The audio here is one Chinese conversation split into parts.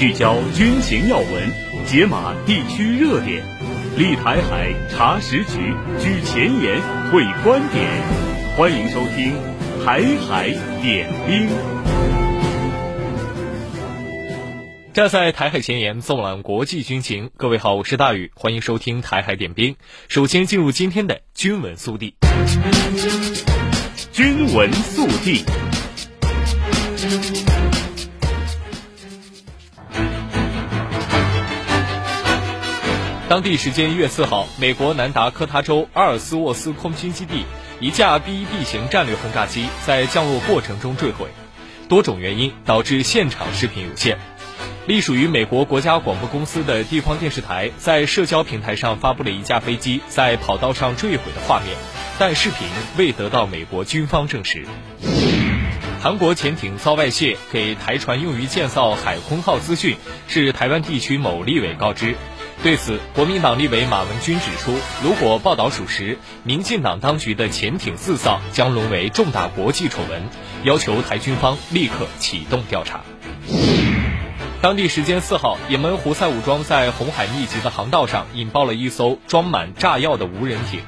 聚焦军情要闻，解码地区热点，立台海查实局，居前沿会观点。欢迎收听《台海点兵》。站在台海前沿，纵览国际军情。各位好，我是大宇，欢迎收听《台海点兵》。首先进入今天的军文速递。军文速递。当地时间一月四号，美国南达科他州阿尔斯沃斯空军基地一架 B-1B 型战略轰炸机在降落过程中坠毁，多种原因导致现场视频有限。隶属于美国国家广播公司的地方电视台在社交平台上发布了一架飞机在跑道上坠毁的画面，但视频未得到美国军方证实。韩国潜艇遭外泄给台船用于建造海空号资讯，是台湾地区某立委告知。对此，国民党立委马文君指出，如果报道属实，民进党当局的潜艇自造将沦为重大国际丑闻，要求台军方立刻启动调查。当地时间四号，也门胡塞武装在红海密集的航道上引爆了一艘装满炸药的无人艇。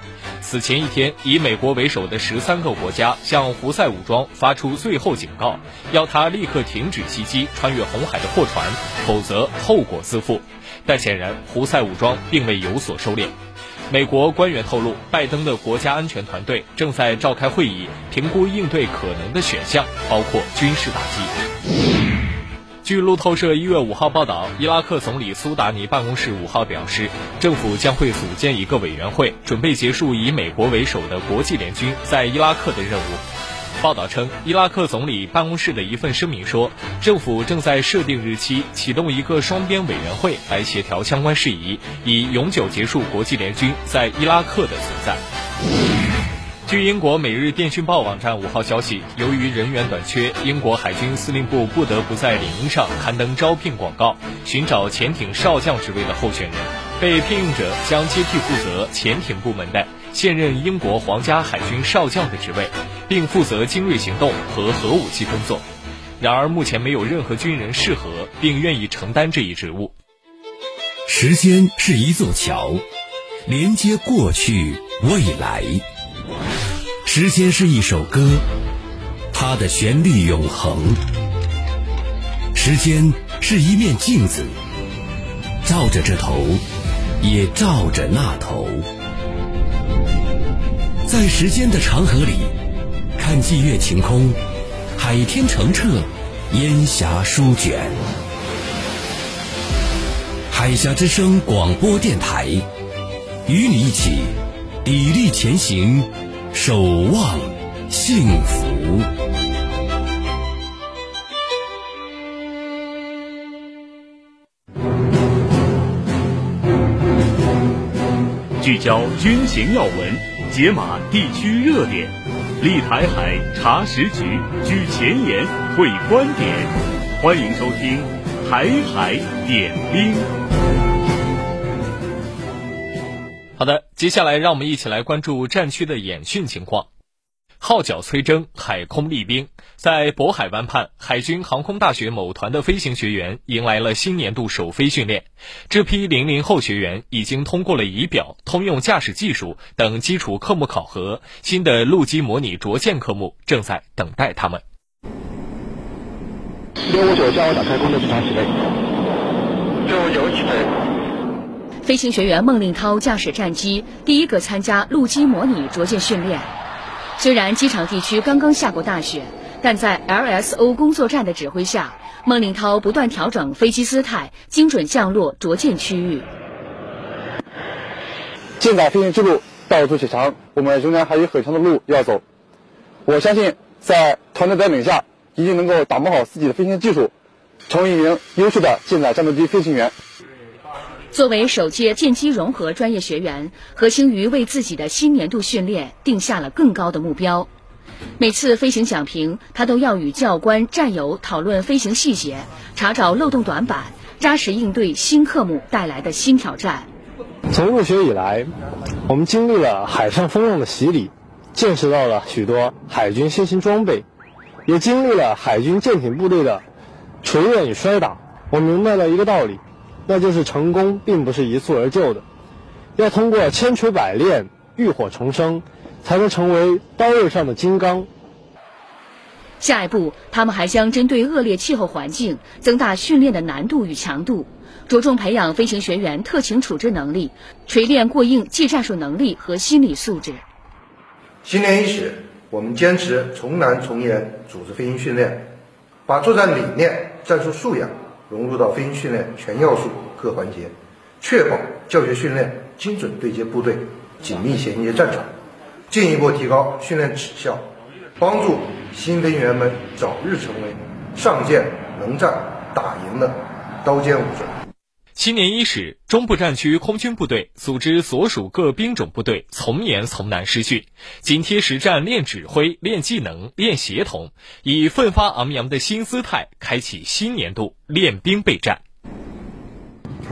此前一天，以美国为首的十三个国家向胡塞武装发出最后警告，要他立刻停止袭击穿越红海的货船，否则后果自负。但显然，胡塞武装并未有所收敛。美国官员透露，拜登的国家安全团队正在召开会议，评估应对可能的选项，包括军事打击。据路透社一月五号报道，伊拉克总理苏达尼办公室五号表示，政府将会组建一个委员会，准备结束以美国为首的国际联军在伊拉克的任务。报道称，伊拉克总理办公室的一份声明说，政府正在设定日期，启动一个双边委员会来协调相关事宜，以永久结束国际联军在伊拉克的存在。据英国《每日电讯报》网站五号消息，由于人员短缺，英国海军司令部不得不在领英上刊登招聘广告，寻找潜艇少将职位的候选人。被聘用者将接替负责潜艇部门的现任英国皇家海军少将的职位。并负责精锐行动和核武器工作，然而目前没有任何军人适合并愿意承担这一职务。时间是一座桥，连接过去未来。时间是一首歌，它的旋律永恒。时间是一面镜子，照着这头，也照着那头。在时间的长河里。看霁月晴空，海天澄澈，烟霞舒卷。海峡之声广播电台，与你一起砥砺前行，守望幸福。聚焦军情要闻，解码地区热点。立台海查实局，居前沿会观点。欢迎收听《台海点兵》。好的，接下来让我们一起来关注战区的演训情况。号角催征，海空立兵。在渤海湾畔，海军航空大学某团的飞行学员迎来了新年度首飞训练。这批零零后学员已经通过了仪表、通用驾驶技术等基础科目考核，新的陆基模拟着舰科目正在等待他们。六五九加油打开工作正常起飞。六五九起飞。飞行学员孟令涛驾驶战机第一个参加陆基模拟着舰训练。虽然机场地区刚刚下过大雪，但在 LSO 工作站的指挥下，孟令涛不断调整飞机姿态，精准降落着舰区域。舰载飞行之路道阻且长，我们仍然还有很长的路要走。我相信，在团队带领下，一定能够打磨好自己的飞行技术，成为一名优秀的舰载战斗机飞行员。作为首届舰机融合专业学员，何星瑜为自己的新年度训练定下了更高的目标。每次飞行讲评，他都要与教官、战友讨论飞行细节，查找漏洞短板，扎实应对新科目带来的新挑战。从入学以来，我们经历了海上风浪的洗礼，见识到了许多海军新型装备，也经历了海军舰艇部队的锤炼与摔打。我明白了一个道理，那就是成功并不是一蹴而就的，要通过千锤百炼、浴火重生，才能成为刀刃上的金刚。下一步，他们还将针对恶劣气候环境，增大训练的难度与强度，着重培养飞行学员特情处置能力，锤炼过硬技战术能力和心理素质。新年伊始，我们坚持从难从严组织飞行训练，把作战理念、战术素养融入到飞行训练全要素各环节，确保教学训练精准对接部队，紧密衔接战场，进一步提高训练质效，帮助新飞行员们早日成为上舰能战打赢的刀尖武者。新年伊始，中部战区空军部队组织所属各兵种部队从严从难实训，紧贴实战练指挥、练技能、练协同，以奋发昂扬的新姿态，开启新年度练兵备战。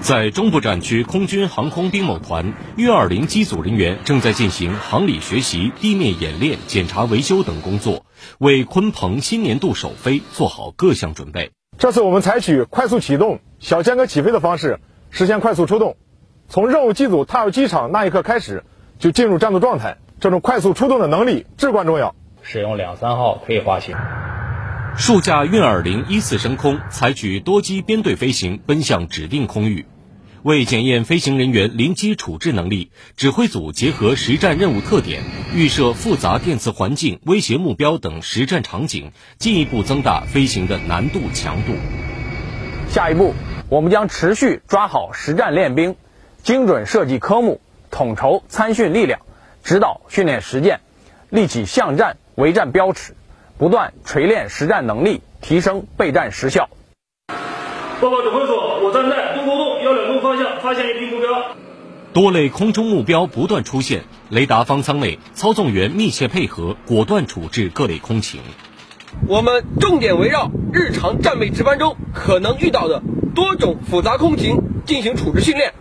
在中部战区空军航空兵某团运二零机组人员正在进行航理学习、地面演练、检查维修等工作，为鲲鹏新年度首飞做好各项准备。这次我们采取快速启动、小间隔起飞的方式，实现快速出动。从任务机组踏入机场那一刻开始，就进入战斗状态。这种快速出动的能力至关重要。使用两三号可以滑行。数架运二零依次升空，采取多机编队飞行，奔向指定空域。为检验飞行人员临机处置能力，指挥组结合实战任务特点，预设复杂电磁环境、威胁目标等实战场景，进一步增大飞行的难度强度。下一步，我们将持续抓好实战练兵，精准设计科目，统筹参训力量，指导训练实践，立起巷战围战标尺。不断锤炼实战能力，提升备战时效。报告指挥所，我站在东沟洞幺两洞方向发现一批目标。多类空中目标不断出现，雷达方舱内操纵员密切配合，果断处置各类空情。我们重点围绕日常战备值班中可能遇到的多种复杂空情进行处置训练，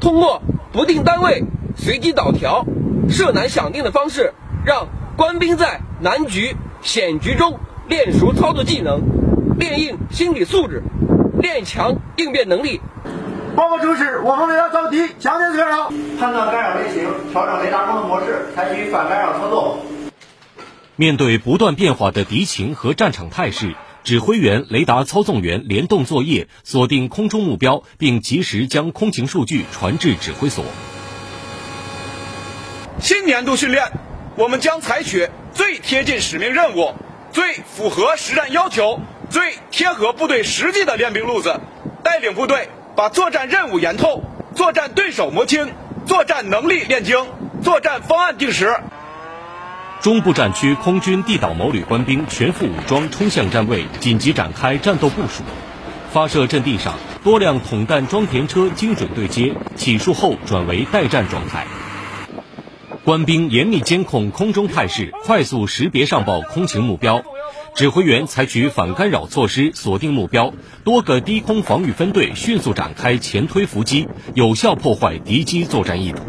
通过不定单位、随机导调、设难响定的方式，让官兵在难局。险局中练熟操作技能，练硬心理素质，练强应变能力。报告主使，我方雷达遭敌，强烈干扰，判断干扰类型，调整雷达工作模式，采取反干扰操作。面对不断变化的敌情和战场态势，指挥员、雷达操纵员联动作业，锁定空中目标，并及时将空情数据传至指挥所。新年度训练，我们将采取。最贴近使命任务、最符合实战要求、最贴合部队实际的练兵路子，带领部队把作战任务研透、作战对手摸清、作战能力练精、作战方案定实。中部战区空军地导某旅官兵全副武装冲向战位，紧急展开战斗部署。发射阵地上多辆统弹装填车精准对接，起数后转为待战状态。官兵严密监控空中态势，快速识别上报空情目标。指挥员采取反干扰措施，锁定目标。多个低空防御分队迅速展开前推伏击，有效破坏敌机作战意图。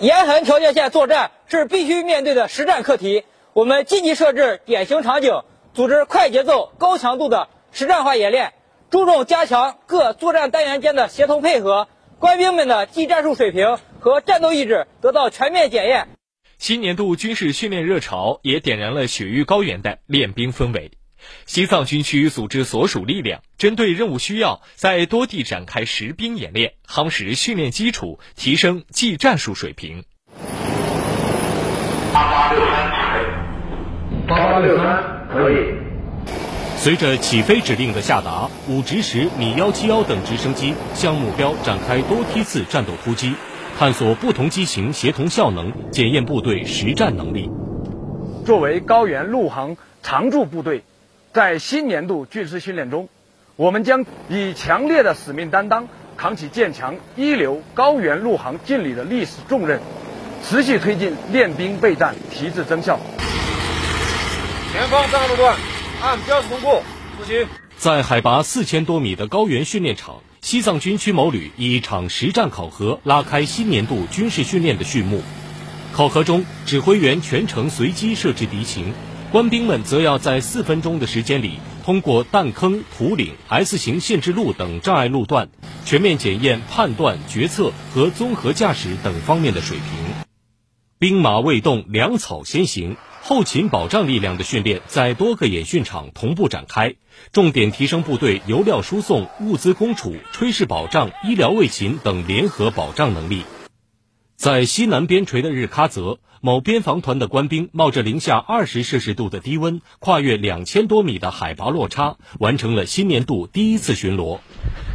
严寒条件下作战是必须面对的实战课题。我们积极设置典型场景，组织快节奏、高强度的实战化演练，注重加强各作战单元间的协同配合。官兵们的技战术水平和战斗意志得到全面检验。新年度军事训练热潮也点燃了雪域高原的练兵氛围。西藏军区组织所属力量，针对任务需要，在多地展开实兵演练，夯实训练基础，提升技战术水平。八八六三可以，八八六三可以。随着起飞指令的下达，武直十、米幺七幺等直升机向目标展开多梯次战斗突击，探索不同机型协同效能，检验部队实战能力。作为高原陆航常驻部队，在新年度军事训练中，我们将以强烈的使命担当，扛起建强一流高原陆航劲旅的历史重任，持续推进练兵备战，提质增效。前方三个路段。按标准通过，执行。在海拔四千多米的高原训练场，西藏军区某旅以一场实战考核拉开新年度军事训练的序幕。考核中，指挥员全程随机设置敌情，官兵们则要在四分钟的时间里通过弹坑、土岭、S 型限制路等障碍路段，全面检验判断、决策和综合驾驶等方面的水平。兵马未动，粮草先行。后勤保障力量的训练在多个演训场同步展开，重点提升部队油料输送、物资供储、炊事保障、医疗卫勤等联合保障能力。在西南边陲的日喀则，某边防团的官兵冒着零下二十摄氏度的低温，跨越两千多米的海拔落差，完成了新年度第一次巡逻。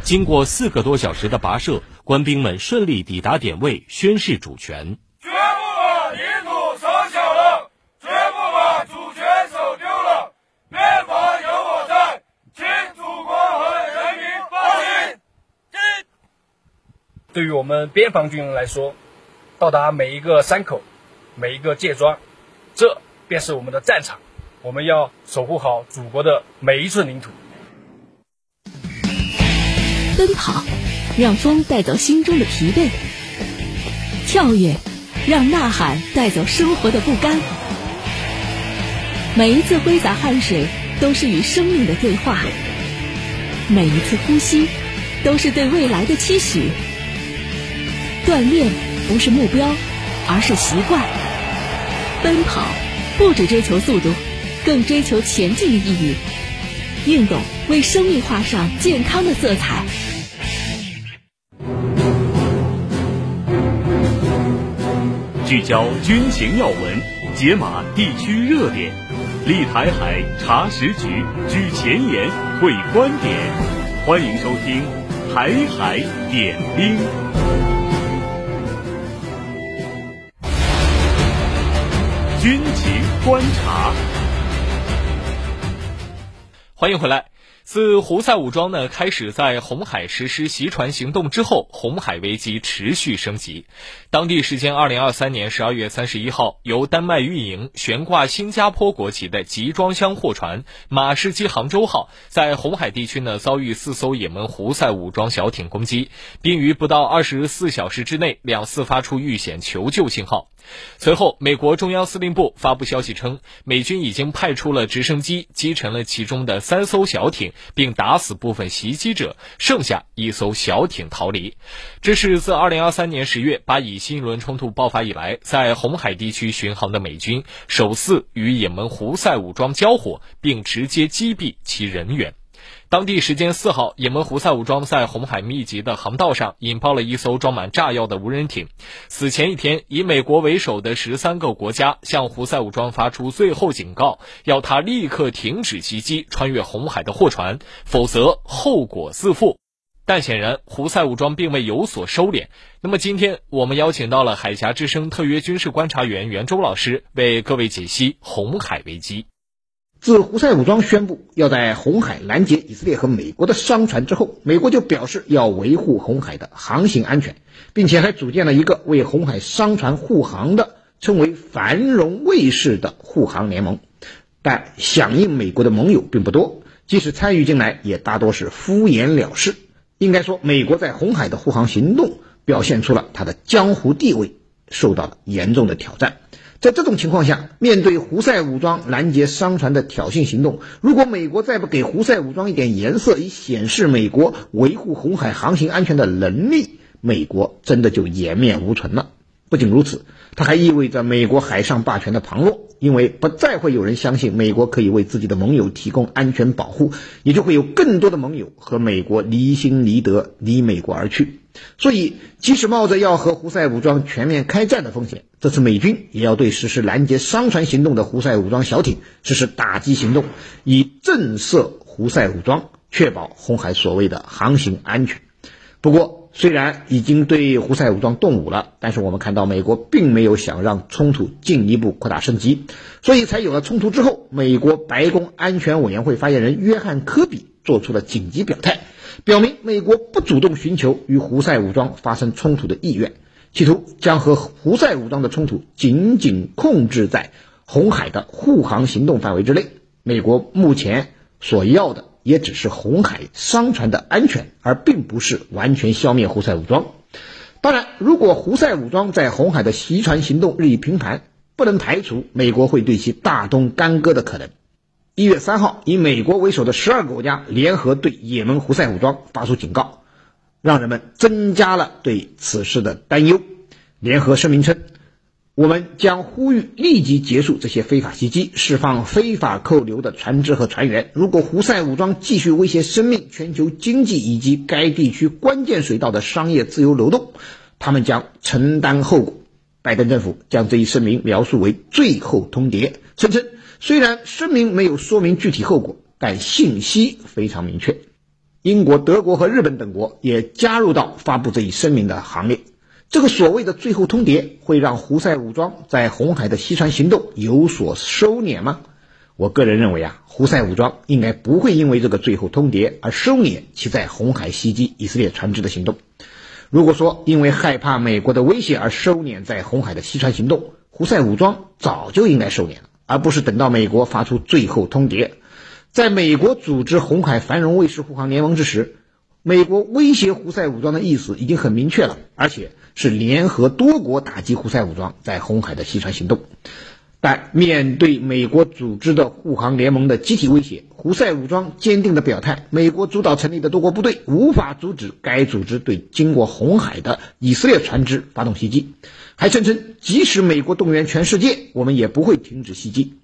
经过四个多小时的跋涉，官兵们顺利抵达点位，宣示主权。绝不把领土舍小了，绝不把主权守丢了。边防有我在，请祖国和人民放心对于我们边防军人来说，到达每一个山口、每一个界庄，这便是我们的战场。我们要守护好祖国的每一寸领土。奔跑，让风带走心中的疲惫；跳跃，让呐喊带走生活的不甘。每一次挥洒汗水，都是与生命的对话；每一次呼吸，都是对未来的期许。锻炼不是目标，而是习惯。奔跑不只追求速度，更追求前进的意义。运动为生命画上健康的色彩。聚焦军情要闻，解码地区热点，立台海查实局举前沿会观点。欢迎收听《台海点兵》。军情观察，欢迎回来。自胡塞武装呢开始在红海实施袭船行动之后，红海危机持续升级。当地时间二零二三年十二月三十一号，由丹麦运营、悬挂新加坡国旗的集装箱货船“马士基杭州号”在红海地区呢遭遇四艘也门胡塞武装小艇攻击，并于不到二十四小时之内两次发出遇险求救信号。随后，美国中央司令部发布消息称，美军已经派出了直升机击沉了其中的三艘小艇，并打死部分袭击者，剩下一艘小艇逃离。这是自2023年10月巴以新一轮冲突爆发以来，在红海地区巡航的美军首次与也门胡塞武装交火，并直接击毙其人员。当地时间四号，也门胡塞武装在红海密集的航道上引爆了一艘装满炸药的无人艇。此前一天，以美国为首的十三个国家向胡塞武装发出最后警告，要他立刻停止袭击穿越红海的货船，否则后果自负。但显然，胡塞武装并未有所收敛。那么，今天我们邀请到了海峡之声特约军事观察员袁周老师，为各位解析红海危机。自胡塞武装宣布要在红海拦截以色列和美国的商船之后，美国就表示要维护红海的航行安全，并且还组建了一个为红海商船护航的称为“繁荣卫士”的护航联盟。但响应美国的盟友并不多，即使参与进来，也大多是敷衍了事。应该说，美国在红海的护航行动表现出了它的江湖地位受到了严重的挑战。在这种情况下，面对胡塞武装拦截商船的挑衅行动，如果美国再不给胡塞武装一点颜色，以显示美国维护红海航行安全的能力，美国真的就颜面无存了。不仅如此，它还意味着美国海上霸权的旁落，因为不再会有人相信美国可以为自己的盟友提供安全保护，也就会有更多的盟友和美国离心离德，离美国而去。所以，即使冒着要和胡塞武装全面开战的风险，这次美军也要对实施拦截商船行动的胡塞武装小艇实施打击行动，以震慑胡塞武装，确保红海所谓的航行安全。不过，虽然已经对胡塞武装动武了，但是我们看到美国并没有想让冲突进一步扩大升级，所以才有了冲突之后，美国白宫安全委员会发言人约翰·科比做出了紧急表态。表明美国不主动寻求与胡塞武装发生冲突的意愿，企图将和胡塞武装的冲突仅仅控制在红海的护航行动范围之内。美国目前所要的也只是红海商船的安全，而并不是完全消灭胡塞武装。当然，如果胡塞武装在红海的袭船行动日益频繁，不能排除美国会对其大动干戈的可能。一月三号，以美国为首的十二个国家联合对也门胡塞武装发出警告，让人们增加了对此事的担忧。联合声明称。我们将呼吁立即结束这些非法袭击，释放非法扣留的船只和船员。如果胡塞武装继续威胁生命、全球经济以及该地区关键水道的商业自由流动，他们将承担后果。拜登政府将这一声明描述为最后通牒，声称虽然声明没有说明具体后果，但信息非常明确。英国、德国和日本等国也加入到发布这一声明的行列。这个所谓的最后通牒会让胡塞武装在红海的西船行动有所收敛吗？我个人认为啊，胡塞武装应该不会因为这个最后通牒而收敛其在红海袭击以色列船只的行动。如果说因为害怕美国的威胁而收敛在红海的西船行动，胡塞武装早就应该收敛了，而不是等到美国发出最后通牒。在美国组织红海繁荣卫士护航联盟之时，美国威胁胡塞武装的意思已经很明确了，而且。是联合多国打击胡塞武装在红海的西船行动，但面对美国组织的护航联盟的集体威胁，胡塞武装坚定地表态：美国主导成立的多国部队无法阻止该组织对经过红海的以色列船只发动袭击，还声称即使美国动员全世界，我们也不会停止袭击。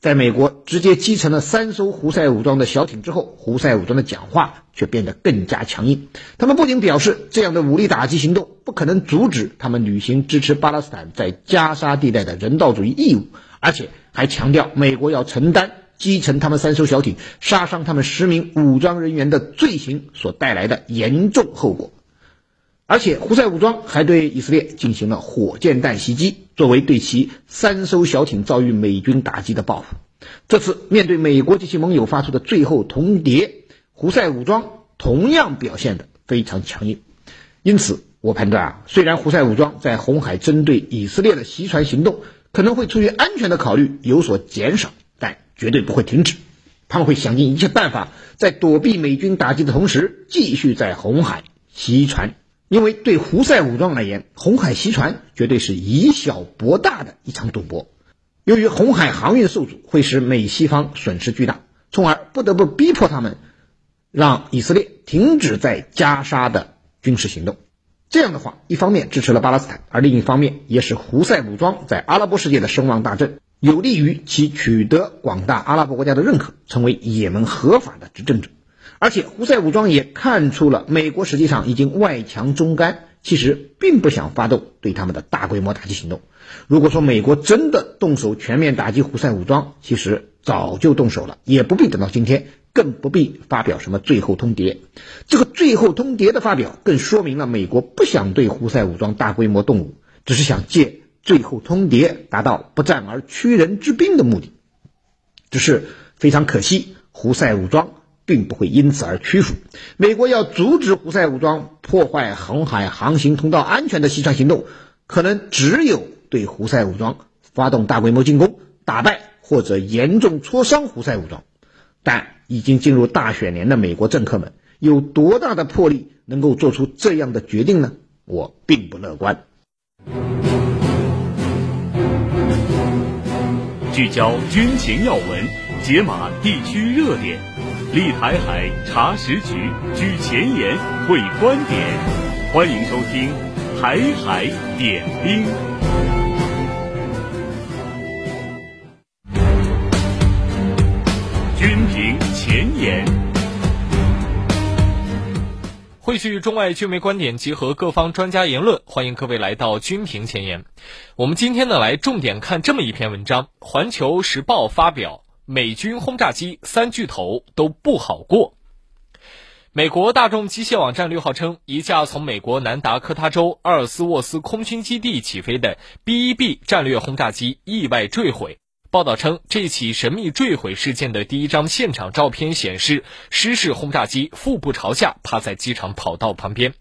在美国直接击沉了三艘胡塞武装的小艇之后，胡塞武装的讲话却变得更加强硬。他们不仅表示这样的武力打击行动不可能阻止他们履行支持巴勒斯坦在加沙地带的人道主义义务，而且还强调美国要承担击沉他们三艘小艇、杀伤他们十名武装人员的罪行所带来的严重后果。而且，胡塞武装还对以色列进行了火箭弹袭击，作为对其三艘小艇遭遇美军打击的报复。这次面对美国及其盟友发出的最后通牒，胡塞武装同样表现得非常强硬。因此，我判断啊，虽然胡塞武装在红海针对以色列的袭船行动可能会出于安全的考虑有所减少，但绝对不会停止。他们会想尽一切办法，在躲避美军打击的同时，继续在红海袭船。因为对胡塞武装而言，红海袭船绝对是以小博大的一场赌博。由于红海航运受阻，会使美西方损失巨大，从而不得不逼迫他们让以色列停止在加沙的军事行动。这样的话，一方面支持了巴勒斯坦，而另一方面也使胡塞武装在阿拉伯世界的声望大振，有利于其取得广大阿拉伯国家的认可，成为也门合法的执政者。而且，胡塞武装也看出了美国实际上已经外强中干，其实并不想发动对他们的大规模打击行动。如果说美国真的动手全面打击胡塞武装，其实早就动手了，也不必等到今天，更不必发表什么最后通牒。这个最后通牒的发表，更说明了美国不想对胡塞武装大规模动武，只是想借最后通牒达到不战而屈人之兵的目的。只是非常可惜，胡塞武装。并不会因此而屈服。美国要阻止胡塞武装破坏红海航行通道安全的袭船行动，可能只有对胡塞武装发动大规模进攻，打败或者严重挫伤胡塞武装。但已经进入大选年的美国政客们，有多大的魄力能够做出这样的决定呢？我并不乐观。聚焦军情要闻，解码地区热点。立台海查实局，举前沿会观点，欢迎收听《台海点兵》。军评前沿，汇聚中外军媒观点，结合各方专家言论，欢迎各位来到军评前沿。我们今天呢，来重点看这么一篇文章，《环球时报》发表。美军轰炸机三巨头都不好过。美国大众机械网站六号称，一架从美国南达科他州阿尔斯沃斯空军基地起飞的 B-1B 战略轰炸机意外坠毁。报道称，这起神秘坠毁事件的第一张现场照片显示，失事轰炸机腹部朝下趴在机场跑道旁边。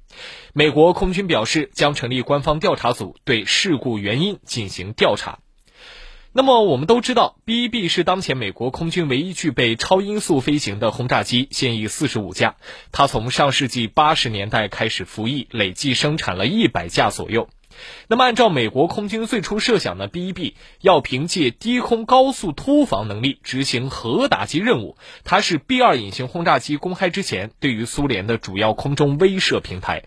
美国空军表示，将成立官方调查组对事故原因进行调查。那么我们都知道，B-1B 是当前美国空军唯一具备超音速飞行的轰炸机，现役四十五架。它从上世纪八十年代开始服役，累计生产了一百架左右。那么，按照美国空军最初设想呢，B-1B 要凭借低空高速突防能力执行核打击任务，它是 B-2 隐形轰炸机公开之前对于苏联的主要空中威慑平台。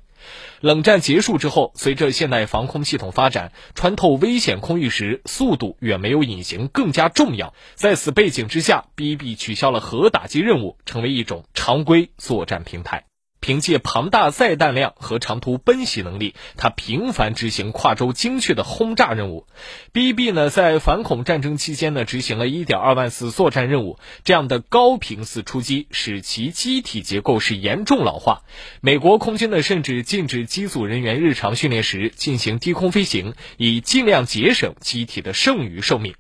冷战结束之后，随着现代防空系统发展，穿透危险空域时，速度远没有隐形更加重要。在此背景之下，B-1B 取消了核打击任务，成为一种常规作战平台。凭借庞大载弹量和长途奔袭能力，它频繁执行跨洲精确的轰炸任务。B-1B 呢，在反恐战争期间呢，执行了一点二万次作战任务。这样的高频次出击，使其机体结构是严重老化。美国空军呢，甚至禁止机组人员日常训练时进行低空飞行，以尽量节省机体的剩余寿命。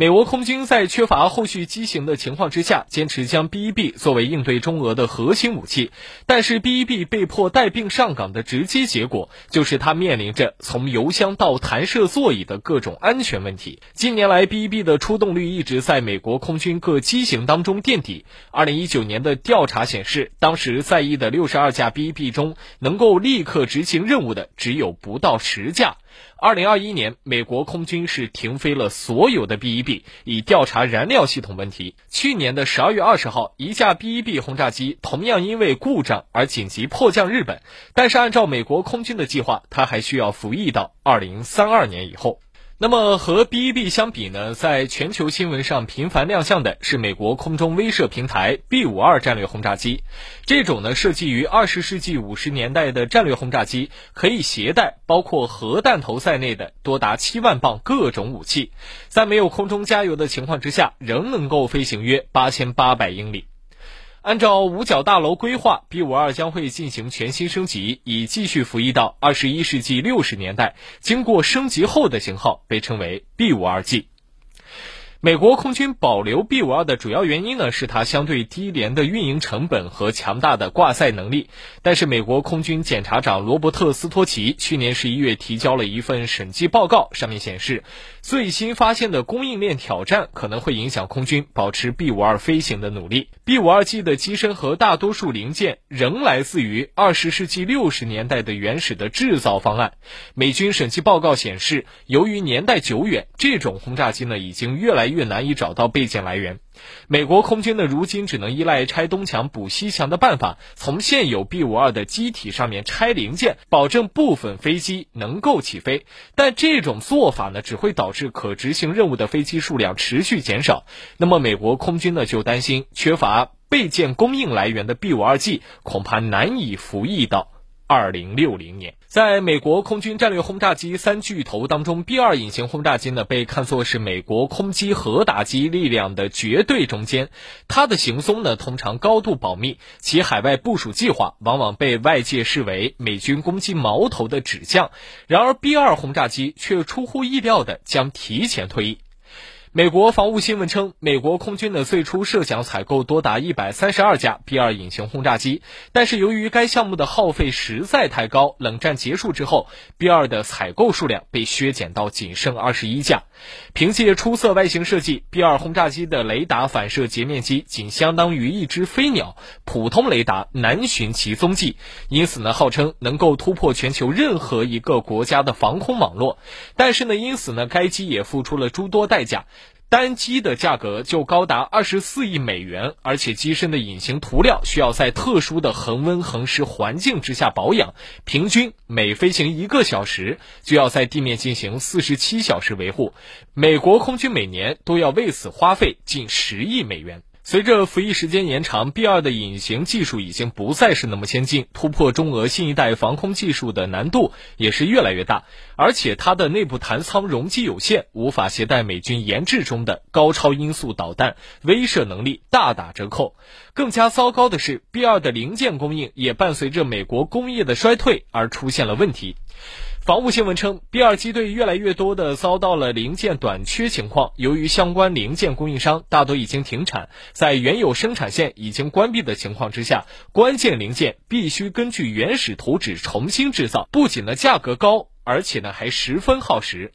美国空军在缺乏后续机型的情况之下，坚持将 B-1B 作为应对中俄的核心武器。但是 B-1B 被迫带病上岗的直接结果，就是它面临着从油箱到弹射座椅的各种安全问题。近年来，B-1B 的出动率一直在美国空军各机型当中垫底。二零一九年的调查显示，当时在役的六十二架 B-1B 中，能够立刻执行任务的只有不到十架。二零二一年，美国空军是停飞了所有的 B-1B，以调查燃料系统问题。去年的十二月二十号，一架 B-1B 轰炸机同样因为故障而紧急迫降日本，但是按照美国空军的计划，它还需要服役到二零三二年以后。那么和 B-1B 相比呢，在全球新闻上频繁亮相的是美国空中威慑平台 B-52 战略轰炸机。这种呢，设计于二十世纪五十年代的战略轰炸机，可以携带包括核弹头在内的多达七万磅各种武器，在没有空中加油的情况之下，仍能够飞行约八千八百英里。按照五角大楼规划，B-52 将会进行全新升级，以继续服役到二十一世纪六十年代。经过升级后的型号被称为 B-52G。美国空军保留 B-52 的主要原因呢，是它相对低廉的运营成本和强大的挂载能力。但是，美国空军检察长罗伯特·斯托奇去年十一月提交了一份审计报告，上面显示，最新发现的供应链挑战可能会影响空军保持 B-52 飞行的努力。B-52G 的机身和大多数零件仍来自于二十世纪六十年代的原始的制造方案。美军审计报告显示，由于年代久远，这种轰炸机呢已经越来越难以找到备件来源。美国空军呢，如今只能依赖拆东墙补西墙的办法，从现有 B-52 的机体上面拆零件，保证部分飞机能够起飞。但这种做法呢，只会导致可执行任务的飞机数量持续减少。那么，美国空军呢，就担心缺乏备件供应来源的 B-52G 恐怕难以服役到二零六零年。在美国空军战略轰炸机三巨头当中，B-2 隐形轰炸机呢，被看作是美国空机核打击力量的绝对中坚。它的行踪呢，通常高度保密，其海外部署计划往往被外界视为美军攻击矛头的指向。然而，B-2 轰炸机却出乎意料的将提前退役。美国防务新闻称，美国空军的最初设想采购多达一百三十二架 B-2 隐形轰炸机，但是由于该项目的耗费实在太高，冷战结束之后，B-2 的采购数量被削减到仅剩二十一架。凭借出色外形设计，B-2 轰炸机的雷达反射截面积仅相当于一只飞鸟，普通雷达难寻其踪迹，因此呢，号称能够突破全球任何一个国家的防空网络。但是呢，因此呢，该机也付出了诸多代价。单机的价格就高达二十四亿美元，而且机身的隐形涂料需要在特殊的恒温恒湿环境之下保养，平均每飞行一个小时就要在地面进行四十七小时维护。美国空军每年都要为此花费近十亿美元。随着服役时间延长，B-2 的隐形技术已经不再是那么先进，突破中俄新一代防空技术的难度也是越来越大。而且它的内部弹舱容积有限，无法携带美军研制中的高超音速导弹，威慑能力大打折扣。更加糟糕的是，B-2 的零件供应也伴随着美国工业的衰退而出现了问题。防务新闻称，B-2 机队越来越多地遭到了零件短缺情况。由于相关零件供应商大多已经停产，在原有生产线已经关闭的情况之下，关键零件必须根据原始图纸重新制造，不仅呢价格高，而且呢还十分耗时。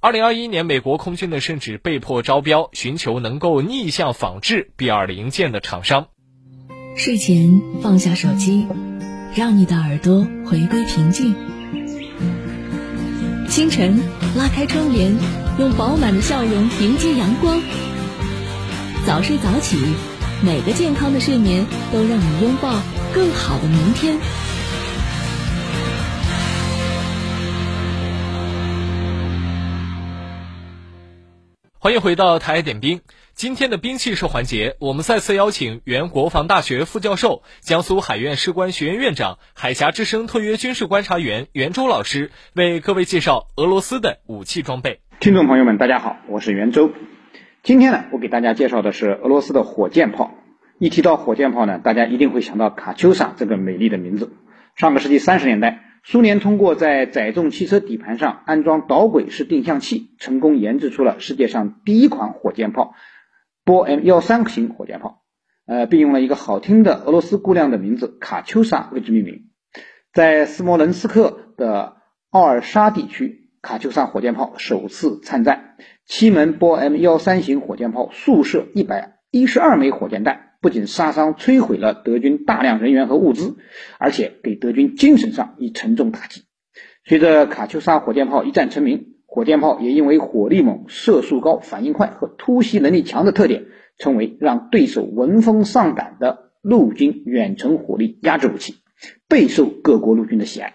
二零二一年，美国空军呢甚至被迫招标，寻求能够逆向仿制 B-2 零件的厂商。睡前放下手机，让你的耳朵回归平静。清晨，拉开窗帘，用饱满的笑容迎接阳光。早睡早起，每个健康的睡眠都让你拥抱更好的明天。欢迎回到台点兵。今天的兵器社环节，我们再次邀请原国防大学副教授、江苏海院士官学院院长、海峡之声特约军事观察员袁周老师，为各位介绍俄罗斯的武器装备。听众朋友们，大家好，我是袁周。今天呢，我给大家介绍的是俄罗斯的火箭炮。一提到火箭炮呢，大家一定会想到卡秋莎这个美丽的名字。上个世纪三十年代。苏联通过在载重汽车底盘上安装导轨式定向器，成功研制出了世界上第一款火箭炮波 M 幺三型火箭炮，呃，并用了一个好听的俄罗斯姑娘的名字卡秋莎为之命名。在斯摩棱斯克的奥尔沙地区，卡秋莎火箭炮首次参战，七门波 M 幺三型火箭炮速射一百一十二枚火箭弹。不仅杀伤摧毁了德军大量人员和物资，而且给德军精神上以沉重打击。随着卡秋莎火箭炮一战成名，火箭炮也因为火力猛、射速高、反应快和突袭能力强的特点，成为让对手闻风丧胆的陆军远程火力压制武器，备受各国陆军的喜爱。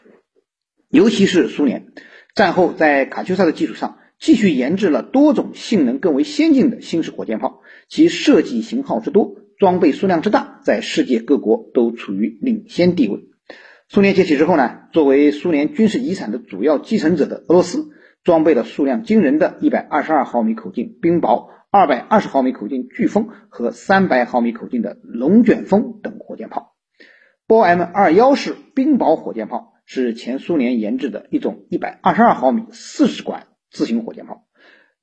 尤其是苏联，战后在卡秋莎的基础上，继续研制了多种性能更为先进的新式火箭炮，其设计型号之多。装备数量之大，在世界各国都处于领先地位。苏联解体之后呢，作为苏联军事遗产的主要继承者的俄罗斯，装备了数量惊人的122毫米口径冰雹、220毫米口径飓风和300毫米口径的龙卷风等火箭炮。波 M21 式冰雹火箭炮是前苏联研制的一种122毫米40管自行火箭炮，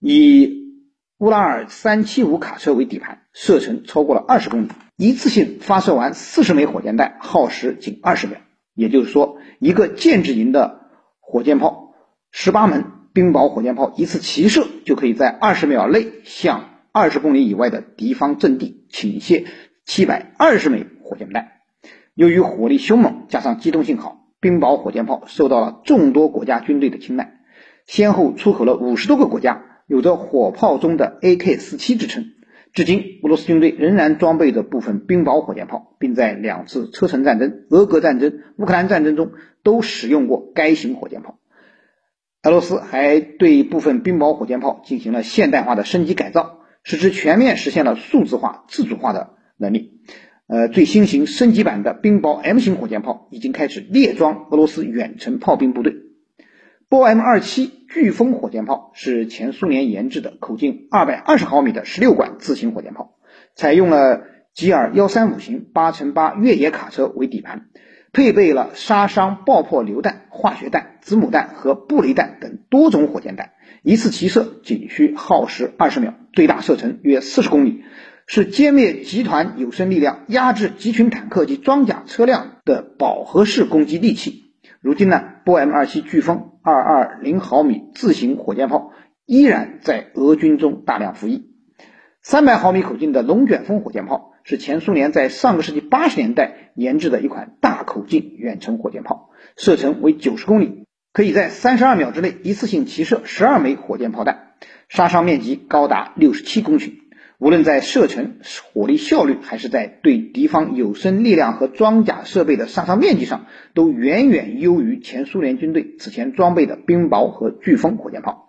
以乌拉尔三七五卡车为底盘，射程超过了二十公里，一次性发射完四十枚火箭弹，耗时仅二十秒。也就是说，一个建制营的火箭炮，十八门冰雹火箭炮一次齐射，就可以在二十秒内向二十公里以外的敌方阵地倾泻七百二十枚火箭弹。由于火力凶猛，加上机动性好，冰雹火箭炮受到了众多国家军队的青睐，先后出口了五十多个国家。有着“火炮中的 AK-47” 之称，至今俄罗斯军队仍然装备着部分冰雹火箭炮，并在两次车臣战争、俄格战争、乌克兰战争中都使用过该型火箭炮。俄罗斯还对部分冰雹火箭炮进行了现代化的升级改造，使之全面实现了数字化、自主化的能力。呃，最新型升级版的冰雹 M 型火箭炮已经开始列装俄罗斯远程炮兵部队。波 M 二七飓风火箭炮是前苏联研制的口径二百二十毫米的十六管自行火箭炮，采用了吉尔幺三五型八乘八越野卡车为底盘，配备了杀伤爆破榴弹、化学弹、子母弹和布雷弹等多种火箭弹，一次齐射仅需耗时二十秒，最大射程约四十公里，是歼灭集团有生力量、压制集群坦克及装甲车辆的饱和式攻击利器。如今呢，波 M 二七飓风二二零毫米自行火箭炮依然在俄军中大量服役。三百毫米口径的龙卷风火箭炮是前苏联在上个世纪八十年代研制的一款大口径远程火箭炮，射程为九十公里，可以在三十二秒之内一次性齐射十二枚火箭炮弹，杀伤面积高达六十七公顷。无论在射程、火力效率，还是在对敌方有生力量和装甲设备的杀伤面积上，都远远优于前苏联军队此前装备的冰雹和飓风火箭炮。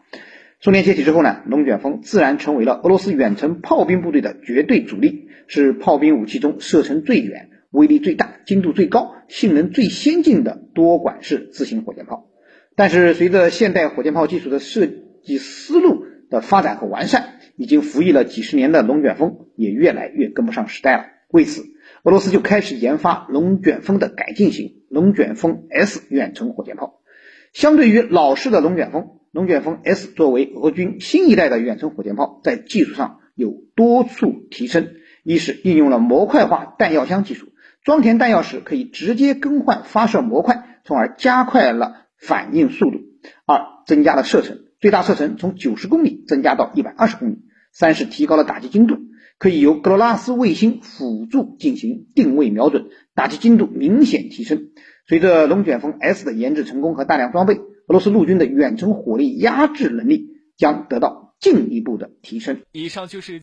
苏联解体之后呢，龙卷风自然成为了俄罗斯远程炮兵部队的绝对主力，是炮兵武器中射程最远、威力最大、精度最高、性能最先进的多管式自行火箭炮。但是，随着现代火箭炮技术的设计思路的发展和完善，已经服役了几十年的龙卷风也越来越跟不上时代了。为此，俄罗斯就开始研发龙卷风的改进型龙卷风 S 远程火箭炮。相对于老式的龙卷风，龙卷风 S 作为俄军新一代的远程火箭炮，在技术上有多处提升：一是应用了模块化弹药箱技术，装填弹药时可以直接更换发射模块，从而加快了反应速度；二，增加了射程。最大射程从九十公里增加到一百二十公里。三是提高了打击精度，可以由格罗拉斯卫星辅助进行定位瞄准，打击精度明显提升。随着龙卷风 S 的研制成功和大量装备，俄罗斯陆军的远程火力压制能力将得到进一步的提升。以上就是。